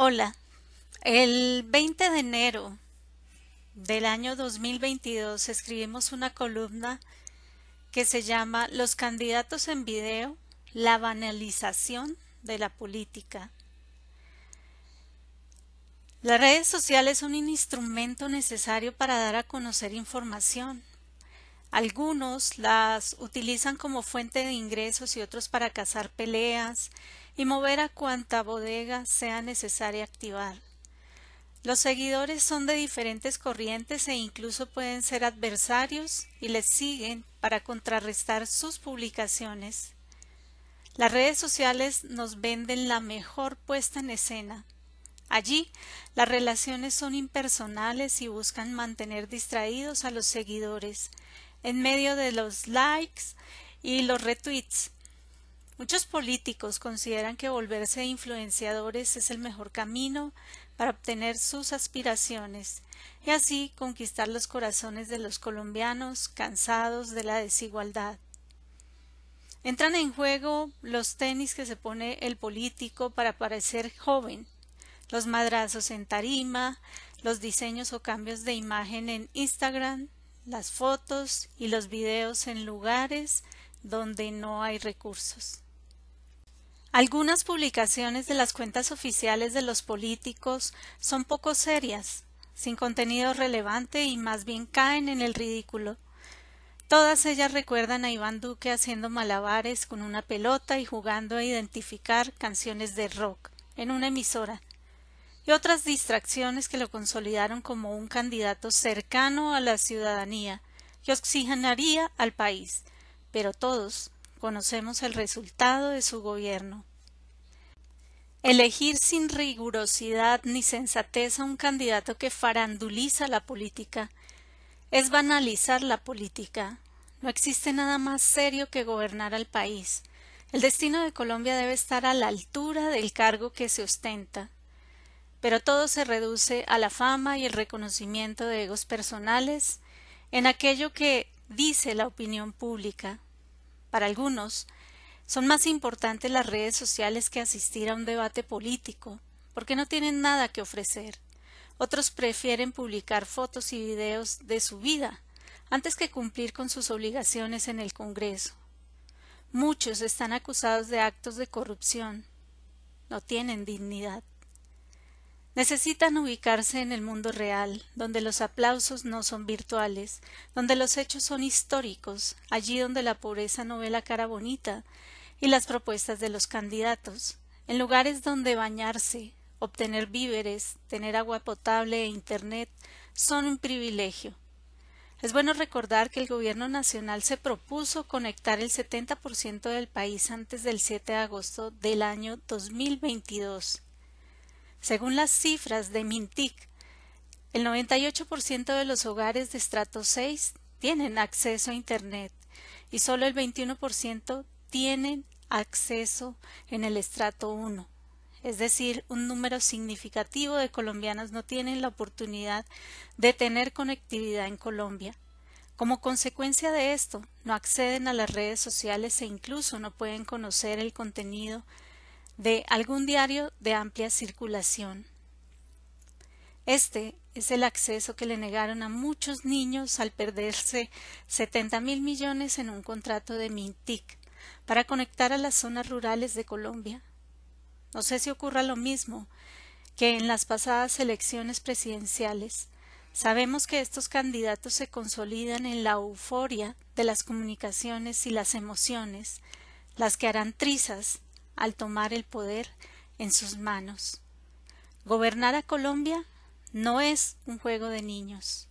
Hola, el 20 de enero del año 2022 escribimos una columna que se llama Los candidatos en video, la banalización de la política. Las redes sociales son un instrumento necesario para dar a conocer información. Algunos las utilizan como fuente de ingresos y otros para cazar peleas, y mover a cuanta bodega sea necesaria activar. Los seguidores son de diferentes corrientes e incluso pueden ser adversarios y les siguen para contrarrestar sus publicaciones. Las redes sociales nos venden la mejor puesta en escena. Allí las relaciones son impersonales y buscan mantener distraídos a los seguidores en medio de los likes y los retweets Muchos políticos consideran que volverse influenciadores es el mejor camino para obtener sus aspiraciones y así conquistar los corazones de los colombianos cansados de la desigualdad. Entran en juego los tenis que se pone el político para parecer joven, los madrazos en tarima, los diseños o cambios de imagen en Instagram, las fotos y los videos en lugares donde no hay recursos. Algunas publicaciones de las cuentas oficiales de los políticos son poco serias, sin contenido relevante y más bien caen en el ridículo. Todas ellas recuerdan a Iván Duque haciendo malabares con una pelota y jugando a identificar canciones de rock en una emisora, y otras distracciones que lo consolidaron como un candidato cercano a la ciudadanía, que oxigenaría al país, pero todos conocemos el resultado de su gobierno. Elegir sin rigurosidad ni sensatez a un candidato que faranduliza la política es banalizar la política. No existe nada más serio que gobernar al país. El destino de Colombia debe estar a la altura del cargo que se ostenta. Pero todo se reduce a la fama y el reconocimiento de egos personales en aquello que dice la opinión pública. Para algunos, son más importantes las redes sociales que asistir a un debate político, porque no tienen nada que ofrecer. Otros prefieren publicar fotos y videos de su vida antes que cumplir con sus obligaciones en el Congreso. Muchos están acusados de actos de corrupción. No tienen dignidad. Necesitan ubicarse en el mundo real, donde los aplausos no son virtuales, donde los hechos son históricos, allí donde la pobreza no ve la cara bonita y las propuestas de los candidatos, en lugares donde bañarse, obtener víveres, tener agua potable e Internet son un privilegio. Es bueno recordar que el Gobierno Nacional se propuso conectar el 70% del país antes del 7 de agosto del año 2022 según las cifras de Mintic, el 98% de los hogares de estrato 6 tienen acceso a Internet y solo el 21% tienen acceso en el estrato 1. Es decir, un número significativo de colombianos no tienen la oportunidad de tener conectividad en Colombia. Como consecuencia de esto, no acceden a las redes sociales e incluso no pueden conocer el contenido de algún diario de amplia circulación. Este es el acceso que le negaron a muchos niños al perderse setenta mil millones en un contrato de Mintic para conectar a las zonas rurales de Colombia. No sé si ocurra lo mismo que en las pasadas elecciones presidenciales. Sabemos que estos candidatos se consolidan en la euforia de las comunicaciones y las emociones, las que harán trizas al tomar el poder en sus manos. Gobernar a Colombia no es un juego de niños.